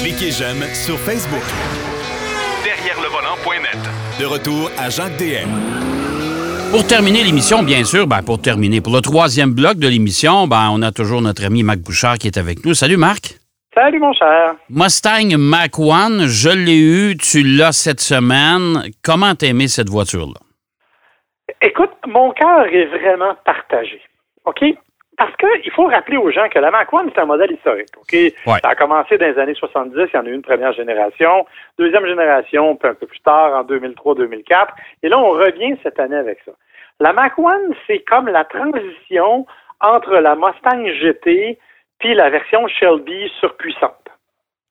Cliquez j'aime sur Facebook. Derrière le volant.net. De retour à Jacques DM. Pour terminer l'émission, bien sûr, ben pour terminer, pour le troisième bloc de l'émission, ben on a toujours notre ami Marc Bouchard qui est avec nous. Salut Marc. Salut mon cher. Mustang Mach 1, je l'ai eu, tu l'as cette semaine. Comment t'as aimé cette voiture-là? Écoute, mon cœur est vraiment partagé. OK? Parce qu'il faut rappeler aux gens que la Mac One, c'est un modèle historique. OK? Ouais. Ça a commencé dans les années 70, il y en a eu une première génération, deuxième génération, puis un peu plus tard, en 2003-2004. Et là, on revient cette année avec ça. La Mac One, c'est comme la transition entre la Mustang GT puis la version Shelby surpuissante.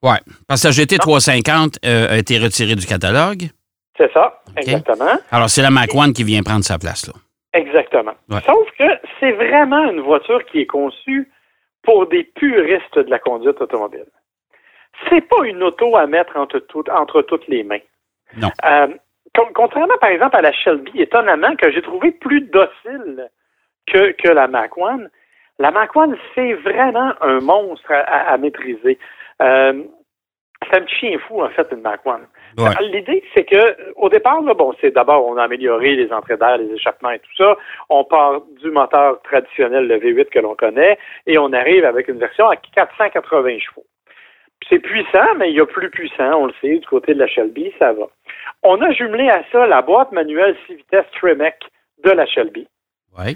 Ouais. Parce que la GT 350 euh, a été retirée du catalogue. C'est ça, exactement. Alors, c'est la Mach 1 qui vient prendre sa place, là. Exactement. Ouais. Sauf que c'est vraiment une voiture qui est conçue pour des puristes de la conduite automobile. C'est pas une auto à mettre entre, tout- entre toutes les mains. Non. Euh, con- contrairement, par exemple, à la Shelby, étonnamment, que j'ai trouvé plus docile que, que la Mac One, la Mac One, c'est vraiment un monstre à, à- à maîtriser. Euh, c'est un petit chien fou, en fait, une Mac One. Ouais. L'idée, c'est que au départ, là, bon, c'est d'abord on a amélioré les entrées d'air, les échappements et tout ça. On part du moteur traditionnel, le V8 que l'on connaît, et on arrive avec une version à 480 chevaux. C'est puissant, mais il y a plus puissant, on le sait, du côté de la Shelby, ça va. On a jumelé à ça la boîte manuelle 6 vitesses Tremec de la Shelby. Ouais.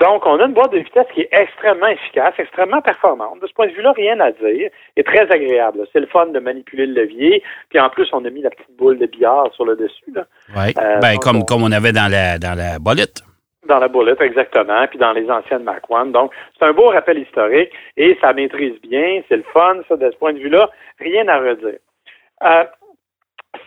Donc, on a une boîte de vitesse qui est extrêmement efficace, extrêmement performante. De ce point de vue-là, rien à dire. Et très agréable. C'est le fun de manipuler le levier. Puis en plus, on a mis la petite boule de billard sur le dessus, Ouais. Euh, ben, comme, on- comme on avait dans la, dans la bolette. dans la boulette, exactement, puis dans les anciennes Mac One. Donc, c'est un beau rappel historique et ça maîtrise bien. C'est le fun, ça, de ce point de vue-là. Rien à redire. Euh,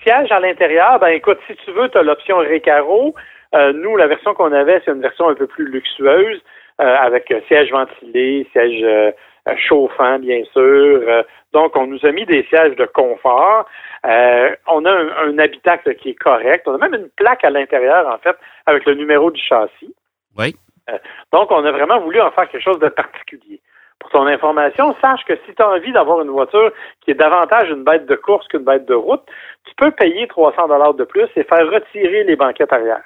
siège à l'intérieur, ben écoute, si tu veux, tu as l'option Recaro. Euh, nous, la version qu'on avait, c'est une version un peu plus luxueuse, euh, avec siège ventilé, siège euh, chauffant, bien sûr. Euh, donc, on nous a mis des sièges de confort. Euh, on a un, un habitacle qui est correct. On a même une plaque à l'intérieur, en fait, avec le numéro du châssis. Oui. Euh, donc, on a vraiment voulu en faire quelque chose de particulier. Pour ton information, sache que si tu as envie d'avoir une voiture qui est davantage une bête de course qu'une bête de route, tu peux payer 300 dollars de plus et faire retirer les banquettes arrière.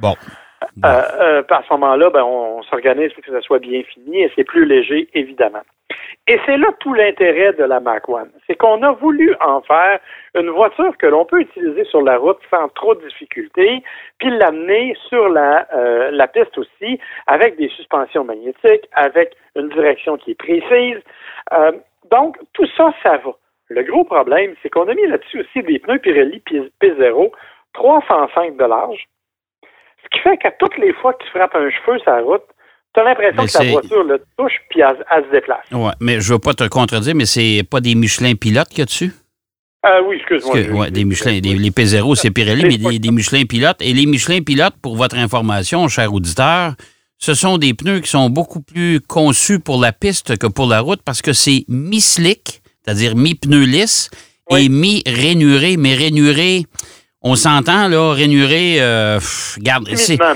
Bon. Euh, euh, à ce moment-là, ben, on, s'organise pour que ça soit bien fini et c'est plus léger, évidemment. Et c'est là tout l'intérêt de la Mac One. C'est qu'on a voulu en faire une voiture que l'on peut utiliser sur la route sans trop de difficultés, puis l'amener sur la, euh, la piste aussi avec des suspensions magnétiques, avec une direction qui est précise. Euh, donc, tout ça, ça va. Le gros problème, c'est qu'on a mis là-dessus aussi des pneus Pirelli P- P0 305 de large, ce qui fait qu'à toutes les fois que tu frappes un cheveu sur la route, tu as l'impression que ta c'est- voiture le touche puis elle, elle se déplace. Ouais, mais je veux pas te contredire, mais c'est pas des Michelin pilotes qu'il y a dessus? Ah oui, excuse-moi. Que, ouais, des Michelin, des- les P0, c'est Pirelli, mais des, des Michelin pilotes. Et les Michelin pilotes, pour votre information, cher auditeur, ce sont des pneus qui sont beaucoup plus conçus pour la piste que pour la route parce que c'est mi-slick, c'est-à-dire mi-pneu lisse, Oui. et mi-rainuré. Mais rainuré, on s'entend, là, rainuré, euh, pff,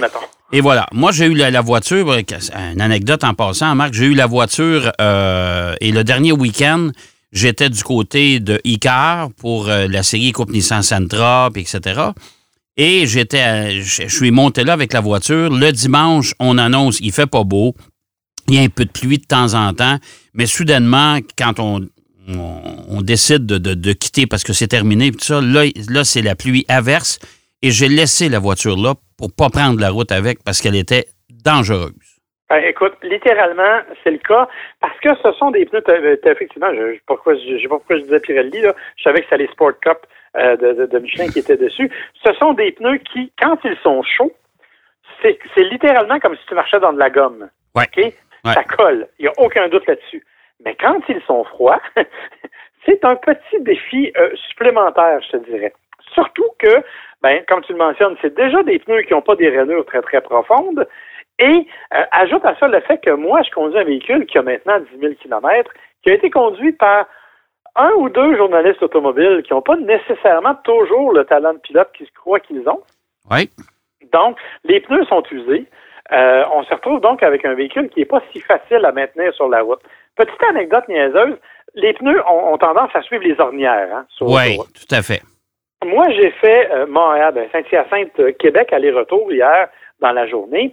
mettons. et voilà. Moi, j'ai eu la, la voiture, euh, une anecdote en passant, Marc, j'ai eu la voiture euh, et le dernier week-end, j'étais du côté de Icar pour euh, la série Coupe Nissan Sentra, puis etc. Et j'étais, je suis monté là avec la voiture. Le dimanche, on annonce, il fait pas beau. Il y a un peu de pluie de temps en temps, mais soudainement, quand on, on, on décide de, de- de quitter parce que c'est terminé, tout ça, là, là c'est la pluie averse. Et j'ai laissé la voiture là pour pas prendre la route avec parce qu'elle était dangereuse. Ben, écoute, littéralement, c'est le cas parce que ce sont des pneus. t'as- effectivement, je, pourquoi, je, je sais pas pourquoi je disais Pirelli. Là. Je savais que c'était les Sport Cup euh, de, de- de Michelin qui étaient dessus. Ce sont des pneus qui, quand ils sont chauds, c'est littéralement comme si tu marchais dans de la gomme. Ouais. Ça colle. Il n'y a aucun doute là-dessus. Mais quand ils sont froids, c'est un petit défi euh, supplémentaire, je te dirais. Surtout que, ben, comme tu le mentionnes, c'est déjà des pneus qui n'ont pas des rainures très, très profondes. Et euh, ajoute à ça le fait que moi, je conduis un véhicule qui a maintenant 10 000 km, qui a été conduit par un ou deux journalistes automobiles qui n'ont pas nécessairement toujours le talent de pilote qu'ils croient qu'ils ont. Oui. Donc, les pneus sont usés. Euh, on se retrouve donc avec un véhicule qui n'est pas si facile à maintenir sur la route. Petite anecdote niaiseuse, les pneus ont, tendance à suivre les ornières. Hein, oui, tout à fait. Moi, j'ai fait euh, Montréal, ben, Saint-Hyacinthe, euh, Québec, aller-retour hier dans la journée.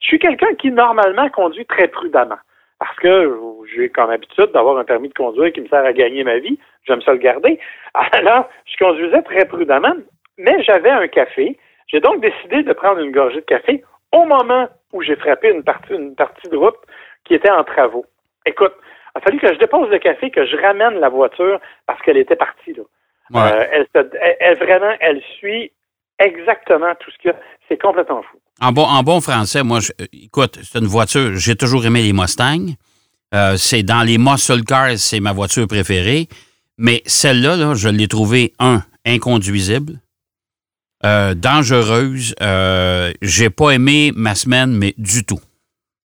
Je suis quelqu'un qui, normalement, conduit très prudemment. Parce que j'ai comme habitude d'avoir un permis de conduire qui me sert à gagner ma vie. J'aime ça le garder. Alors, je conduisais très prudemment, mais j'avais un café. J'ai donc décidé de prendre une gorgée de café au moment où j'ai frappé une partie, une partie de route qui était en travaux. Écoute, il a fallu que je dépose le café, que je ramène la voiture parce qu'elle était partie. Là. Euh, elle, vraiment, elle suit exactement tout ce qu'il y a. C'est complètement fou. En bon, en bon français, moi, je, écoute, c'est une voiture, j'ai toujours aimé les Mustangs. Euh, c'est dans les muscle cars, c'est ma voiture préférée. Mais celle-là, là, je l'ai trouvée, un, inconduisible, euh, dangereuse. Euh, j'ai pas aimé ma semaine, mais du tout.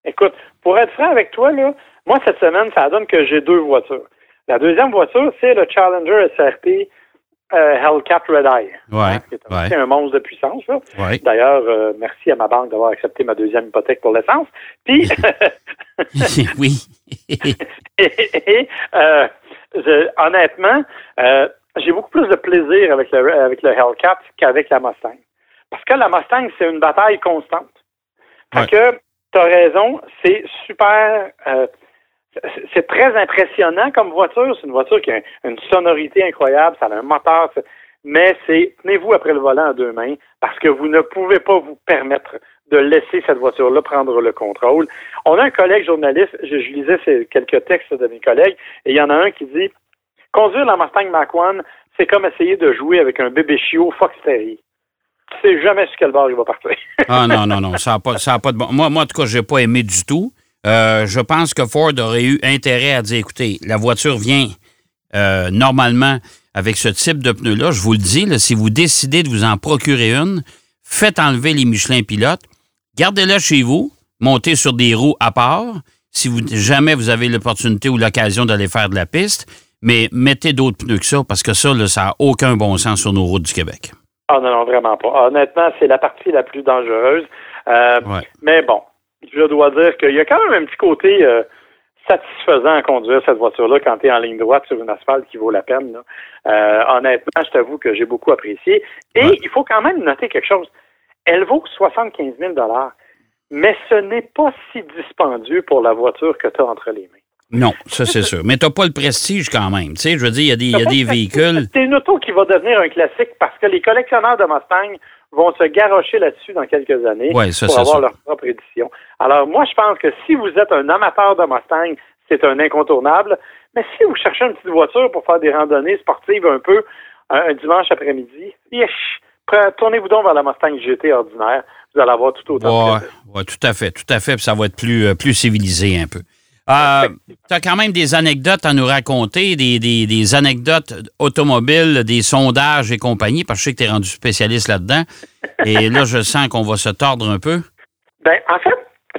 Écoute, pour être franc avec toi, là, moi, cette semaine, ça donne que j'ai deux voitures. La deuxième voiture, c'est le Challenger SRT euh, Hellcat Red Eye. Ouais, c'est un monstre de puissance. D'ailleurs, euh, merci à ma banque d'avoir accepté ma deuxième hypothèque pour l'essence. Puis, oui. et, euh, honnêtement, euh, j'ai beaucoup plus de plaisir avec le, avec le Hellcat qu'avec la Mustang. Parce que la Mustang, c'est une bataille constante. Parce que, tu as raison, c'est super c'est très impressionnant comme voiture. C'est une voiture qui a une sonorité incroyable, ça a un moteur, mais c'est tenez-vous après le volant à deux mains parce que vous ne pouvez pas vous permettre de laisser cette voiture-là prendre le contrôle. On a un collègue journaliste, je, lisais quelques textes de mes collègues, et il y en a un qui dit Conduire la Mustang Mach-1, c'est comme essayer de jouer avec un bébé chiot Fox Terrier. Tu sais jamais sur quel bord il va partir. ah non, non, non, ça n'a pas, pas de bon. Moi, moi, en tout cas, j'ai pas aimé du tout. Euh, je pense que Ford aurait eu intérêt à dire, écoutez, la voiture vient euh, normalement avec ce type de pneus-là. Je vous le dis, si vous décidez de vous en procurer une, faites enlever les Michelin pilotes, gardez-la chez vous, montez sur des roues à part, si jamais vous avez l'opportunité ou l'occasion d'aller faire de la piste, mais mettez d'autres pneus que ça, parce que ça, ça n'a aucun bon sens sur nos routes du Québec. Ah non, non, vraiment pas. Honnêtement, c'est la partie la plus dangereuse. Euh, mais bon, je dois dire qu'il y a quand même un petit côté euh, satisfaisant à conduire cette voiture-là quand tu es en ligne droite sur une asphalte qui vaut la peine. Euh, honnêtement, je t'avoue que j'ai beaucoup apprécié. Et il faut quand même noter quelque chose. Elle vaut 75 000 mais ce n'est pas si dispendieux pour la voiture que tu as entre les mains. Non, ça c'est sûr. Mais tu n'as pas le prestige quand même. Tu sais, je veux dire, il y a des, véhicules. C'est une auto qui va devenir un classique parce que les collectionneurs de Mustang vont se garrocher là-dessus dans quelques années pour avoir leur propre édition. Alors, moi, je pense que si vous êtes un amateur de Mustang, c'est un incontournable. Mais si vous cherchez une petite voiture pour faire des randonnées sportives un peu un, dimanche après-midi, tournez-vous donc vers la Mustang GT ordinaire. Vous allez avoir tout autant de Oui, tout à fait, tout à fait. ça va être plus, euh, plus civilisé un peu. Euh, tu as quand même des anecdotes à nous raconter, des, des, anecdotes automobiles, des sondages et compagnie, parce que je sais que tu es rendu spécialiste là-dedans. Et là, je sens qu'on va se tordre un peu. Ben, en fait,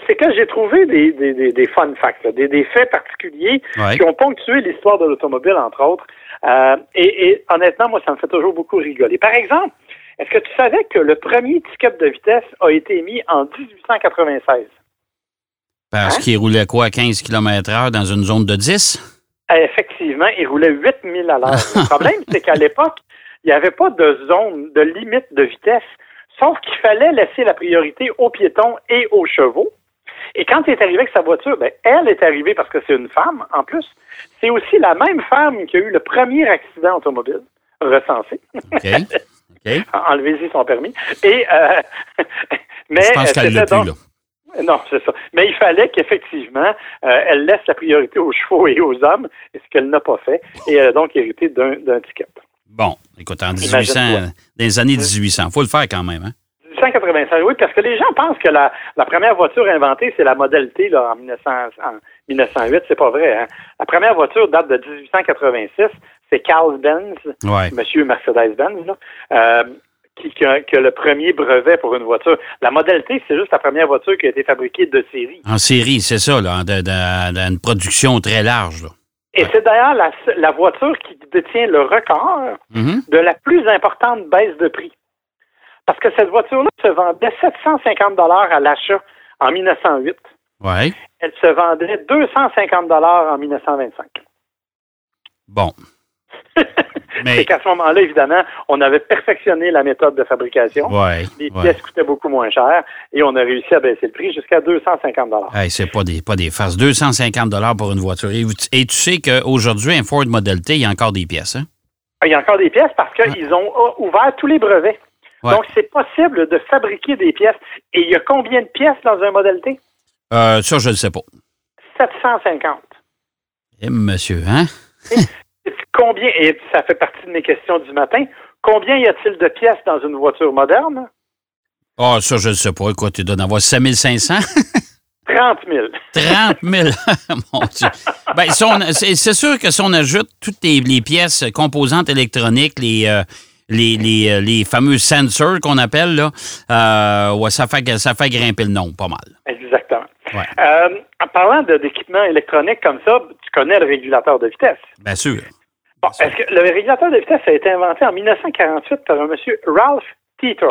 c'est que j'ai trouvé des, des, des, fun facts, des, faits particuliers qui ont ponctué l'histoire de l'automobile, entre autres. Euh, et, et, honnêtement, moi, ça me fait toujours beaucoup rigoler. Par exemple, est-ce que tu savais que le premier ticket de vitesse a été émis en 1896? Parce hein? qu'il roulait quoi, 15 km h dans une zone de 10? Eh, effectivement, il roulait 8000 à l'heure. Le problème, c'est qu'à l'époque, il n'y avait pas de zone, de limite de vitesse, sauf qu'il fallait laisser la priorité aux piétons et aux chevaux. Et quand il est arrivé avec sa voiture, ben, elle est arrivée parce que c'est une femme, en plus. C'est aussi la même femme qui a eu le premier accident automobile recensé. OK. Enlevez-y son permis. Et, euh, mais, Je pense qu'elle l'a plus, là. Non, c'est ça. Mais il fallait qu'effectivement, euh, elle laisse la priorité aux chevaux et aux hommes, et ce qu'elle n'a pas fait, et elle a donc hérité d'un ticket. Bon, écoute, en 1800, dans les années 1800, il faut le faire quand même, hein? 1885, oui, parce que les gens pensent que la, première voiture inventée, c'est la Model T là, en, 1900, en 1908. C'est pas vrai. Hein? La première voiture date de 1886. C'est Carl Benz, Monsieur Mercedes-Benz, euh, qui, a, le premier brevet pour une voiture. La Model T, c'est juste la première voiture qui a été fabriquée de série. En série, c'est ça, là, d'une production très large. Et c'est d'ailleurs la, voiture qui détient le record mm-hmm. de la plus importante baisse de prix. Parce que cette voiture-là se vendait 750 dollars à l'achat en 1908. Ouais. Elle se vendait 250 en 1925. Bon. C'est qu'à ce moment-là, évidemment, on avait perfectionné la méthode de fabrication. Ouais. Les ouais. pièces coûtaient beaucoup moins cher et on a réussi à baisser le prix jusqu'à 250 Hey, c'est pas des, pas des farces. 250 pour une voiture. Et, et tu sais qu'aujourd'hui, un Ford Model T, il y a encore des pièces, hein? Il y a encore des pièces parce qu'ils ont euh, ouvert tous les brevets. Ouais. Donc, c'est possible de fabriquer des pièces. Et il y a combien de pièces dans un Model T? Euh, ça, je ne sais pas. 750. Eh, monsieur, hein? Combien, et ça fait partie de mes questions du matin, combien y a-t-il de pièces dans une voiture moderne? Ah, ça, je ne sais pas. Écoute, tu dois en avoir 5500. 30 000. 30 000. Mon Dieu. Ben, si c'est sûr que si on ajoute toutes les, les pièces composantes électroniques, les, euh, les, les, euh, les fameux sensors qu'on appelle, là, euh, ouais, ça, fait, ça fait grimper le nom pas mal. Exactement. Ouais. Euh, en parlant d'équipements électroniques comme ça, tu connais le régulateur de vitesse. Bien sûr. Bon, est-ce que le régulateur de vitesse a été inventé en 1948 par un monsieur Ralph Teeter?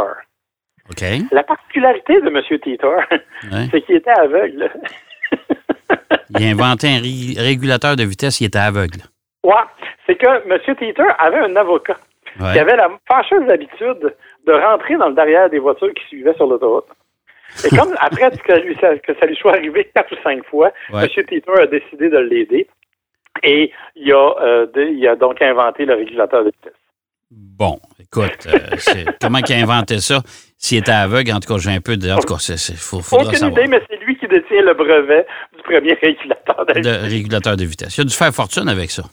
OK. La particularité de monsieur Teeter, Ouais. c'est qu'il était aveugle. Il a inventé un ré- régulateur de vitesse, il était aveugle. ouais, c'est que monsieur Teeter avait un avocat Ouais. qui avait la fâcheuse habitude de rentrer dans le derrière des voitures qui suivaient sur l'autoroute. Et comme après que, lui, ça, que ça lui soit arrivé quatre ou cinq fois, Ouais. M. Teeter a décidé de l'aider et il a, euh, de- il a donc inventé le régulateur de vitesse. Bon, écoute, euh, comment il a inventé ça? S'il était aveugle, en tout cas, j'ai un peu de. En tout cas, c'est, faut, Aucune savoir. idée, mais c'est lui qui détient le brevet du premier régulateur de vitesse. régulateur de vitesse. Il a dû faire fortune avec ça.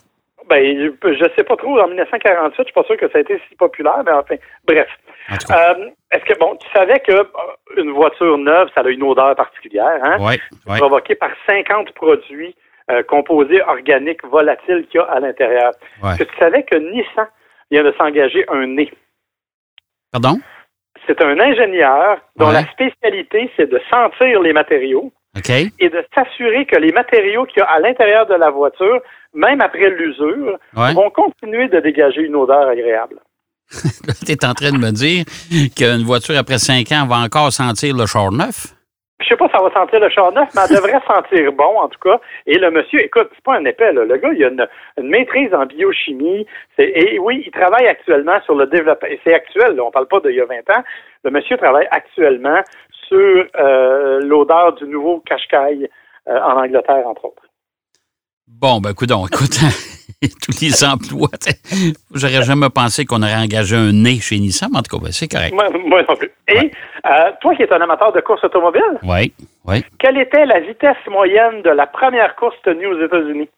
Ben, je sais pas trop, en 1948, je suis pas sûr que ça a été si populaire, mais enfin, bref. En. Euh, Est-ce que, bon, tu savais que une voiture neuve, ça a une odeur particulière, hein? Oui, oui. provoquée par 50 produits euh, composés organiques volatiles qu'il y a à l'intérieur. Ouais. Est-ce que tu savais que Nissan vient de s'engager un nez? Pardon? C'est un ingénieur dont Ouais. la spécialité, c'est de sentir les matériaux et de s'assurer que les matériaux qu'il y a à l'intérieur de la voiture, même après l'usure, Ouais. vont continuer de dégager une odeur agréable. Tu es en train de me dire qu'une voiture, après 5 ans, va encore sentir le char neuf? Je sais pas si ça va sentir le char neuf, mais elle devrait sentir bon, en tout cas. Et le monsieur, écoute, c'est pas un épais, là. Le gars, il a une, maîtrise en biochimie. Et oui, il travaille actuellement sur le développement. C'est actuel, là. On parle pas d'il y a 20 ans. Le monsieur travaille actuellement sur euh, l'odeur du nouveau Qashqai euh, en Angleterre, entre autres. Bon, ben, coudonc, écoute, tous les emplois, j'aurais jamais pensé qu'on aurait engagé un nez chez Nissan, mais en tout cas, ben, c'est correct. Moi, moi non plus. Et Ouais. euh, toi qui es un amateur de course automobile, Oui, oui. quelle était la vitesse moyenne de la première course tenue aux États-Unis?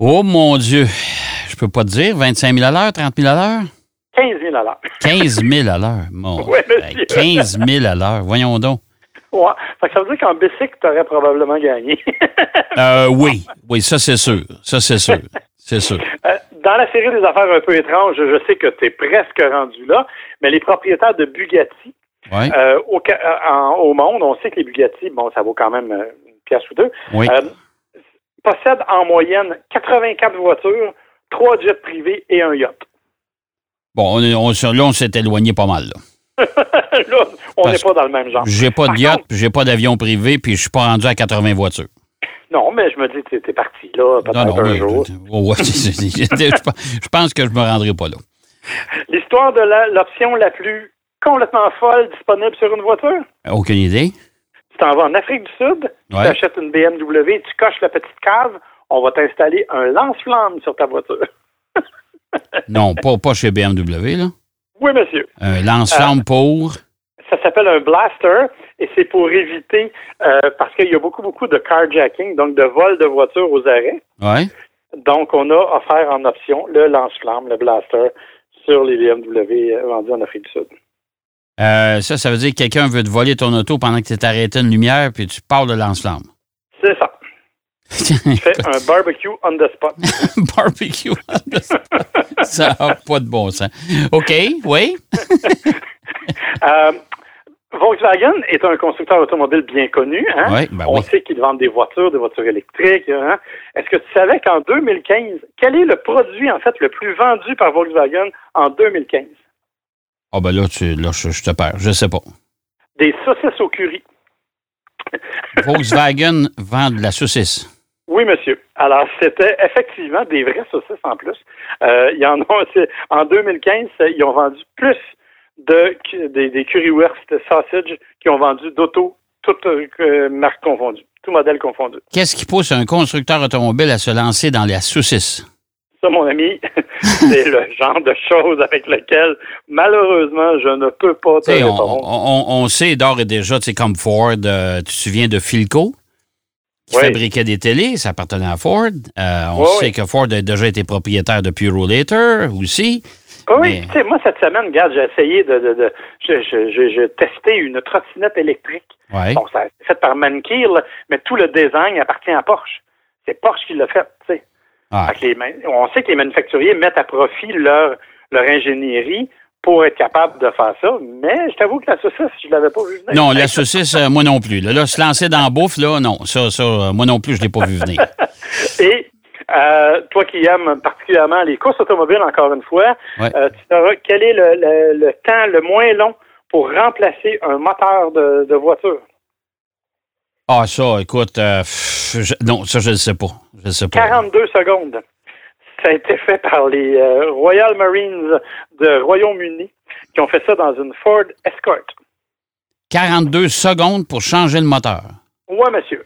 Oh, mon Dieu. Je peux pas te dire, 25 000 à l'heure, 30 000 à l'heure? 15 000 à l'heure. 15 000 à l'heure. Mon monsieur. 15 000 à l'heure. Voyons donc. Ouais. Fait que ça veut dire qu'en bicycle, tu aurais probablement gagné. Euh, oui, oui, ça, c'est sûr. Ça, c'est sûr. C'est sûr. Euh, Dans la série des affaires un peu étranges, je sais que tu es presque rendu là, mais les propriétaires de Bugatti euh, au, euh, en- au monde, on sait que les Bugatti, bon, ça vaut quand même une pièce ou deux, oui. possèdent en moyenne 84 voitures, 3 jets privés et un yacht. Bon, on, là, on s'est éloigné pas mal. Là. là, on n'est pas dans le même genre. J'ai pas de yacht, j'ai pas d'avion privé, puis je suis pas rendu à 80 voitures. Non, mais je me dis, tu es parti là, peut-être un oui, jour. je- oh, ouais, pense- que je me rendrai pas là. L'histoire de l'option la plus complètement folle disponible sur une voiture, Aucune idée. tu t'en vas en Afrique du Sud, tu achètes une BMW, tu coches la petite cave, on va t'installer un lance-flamme sur ta voiture. Non, pas, pas chez BMW, là. Oui, monsieur. Un lance-flamme Euh, pour? Ça s'appelle un blaster et c'est pour éviter, euh, parce qu'il y a beaucoup, beaucoup de carjacking, donc de vol de voitures aux arrêts. Ouais. Donc, on a offert en option le lance-flamme, le blaster, sur les BMW vendus en Afrique du Sud. Euh, ça, ça veut dire que quelqu'un veut te voler ton auto pendant que tu es arrêté une lumière, puis tu pars de lance-flamme. C'est ça. Tu fais un barbecue on the spot. Barbecue. ça n'a pas de bon sens. OK, oui? Euh, Volkswagen est un constructeur automobile bien connu. Hein? Oui, ben On oui. sait qu'ils vendent des voitures, des voitures électriques. hein? Est-ce que tu savais qu'en 2015, quel est le produit en fait le plus vendu par Volkswagen en 2015? Ah ben là, tu, là je, je te perds. Je sais pas. Des saucisses au curry. Volkswagen vend de la saucisse. Oui, monsieur. Alors, c'était effectivement des vraies saucisses en plus. Euh, y en, ont, en 2015, ils ont vendu plus de, des, des Currywurst Sausage qui ont vendu d'auto, toutes euh, marques confondues, tout modèle confondu. Qu'est-ce qui pousse un constructeur automobile à se lancer dans la saucisse? Ça, mon ami, c'est le genre de choses avec lequel, malheureusement, je ne peux pas te on, on, on, sait d'ores et déjà, tu sais, comme Ford, euh, tu te souviens de Philco, qui Oui. fabriquait des télés, ça appartenait à Ford. Euh, on Oui, sait oui. que Ford a déjà été propriétaire de Purolator aussi. Ah Oui, Mais- tu sais, moi, cette semaine, regarde, j'ai essayé de... de, de je- je- je- j'ai testé une trottinette électrique. Bon, ça c'est fait par Mankey, là, mais tout le design appartient à Porsche. C'est Porsche qui l'a fait, tu sais. Ah. On sait que les manufacturiers mettent à profit leur, leur ingénierie pour être capable de faire ça, mais je t'avoue que la saucisse, je l'avais pas vu venir. Non, la saucisse, euh, moi non plus. Là, là, se lancer dans la bouffe, là, non. Ça, ça, euh, moi non plus, je ne l'ai pas vu venir. Et euh, toi qui aimes particulièrement les courses automobiles, encore une fois, Ouais. tu sauras quel est le, le- le temps le moins long pour remplacer un moteur de, de voiture? Ah, ça, écoute, pff, je- non, ça, je ne sais pas. Je ne sais pas. 42 secondes. Ça a été fait par les euh, Royal Marines de Royaume-Uni qui ont fait ça dans une Ford Escort. 42 secondes pour changer le moteur. Ouais, monsieur.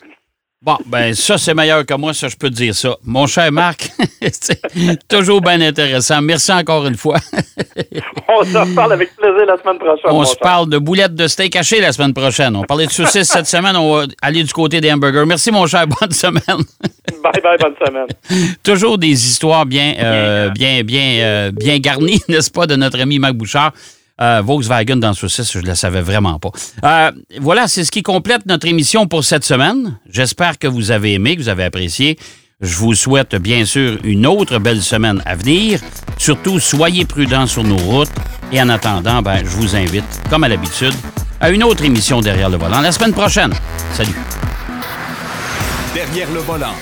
Bon, ben ça, c'est meilleur que moi, ça, je peux te dire ça. Mon cher Marc, c'est toujours bien intéressant. Merci encore une fois. On se reparle avec plaisir la semaine prochaine. On se parle de boulettes de steak haché la semaine prochaine. On parlait de saucisses cette semaine. On va aller du côté des hamburgers. Merci, mon cher. Bonne semaine. Bye bye, bonne semaine. Toujours des histoires bien, euh, bien, bien, euh, bien garnies, n'est-ce pas, de notre ami Marc Bouchard. Euh, Volkswagen dans le saucisse, je ne le savais vraiment pas. Euh, voilà, c'est ce qui complète notre émission pour cette semaine. J'espère que vous avez aimé, que vous avez apprécié. Je vous souhaite bien sûr une autre belle semaine à venir. Surtout, soyez prudents sur nos routes. Et en attendant, ben, je vous invite, comme à l'habitude, à une autre émission derrière le volant la semaine prochaine. Salut. Derrière le volant.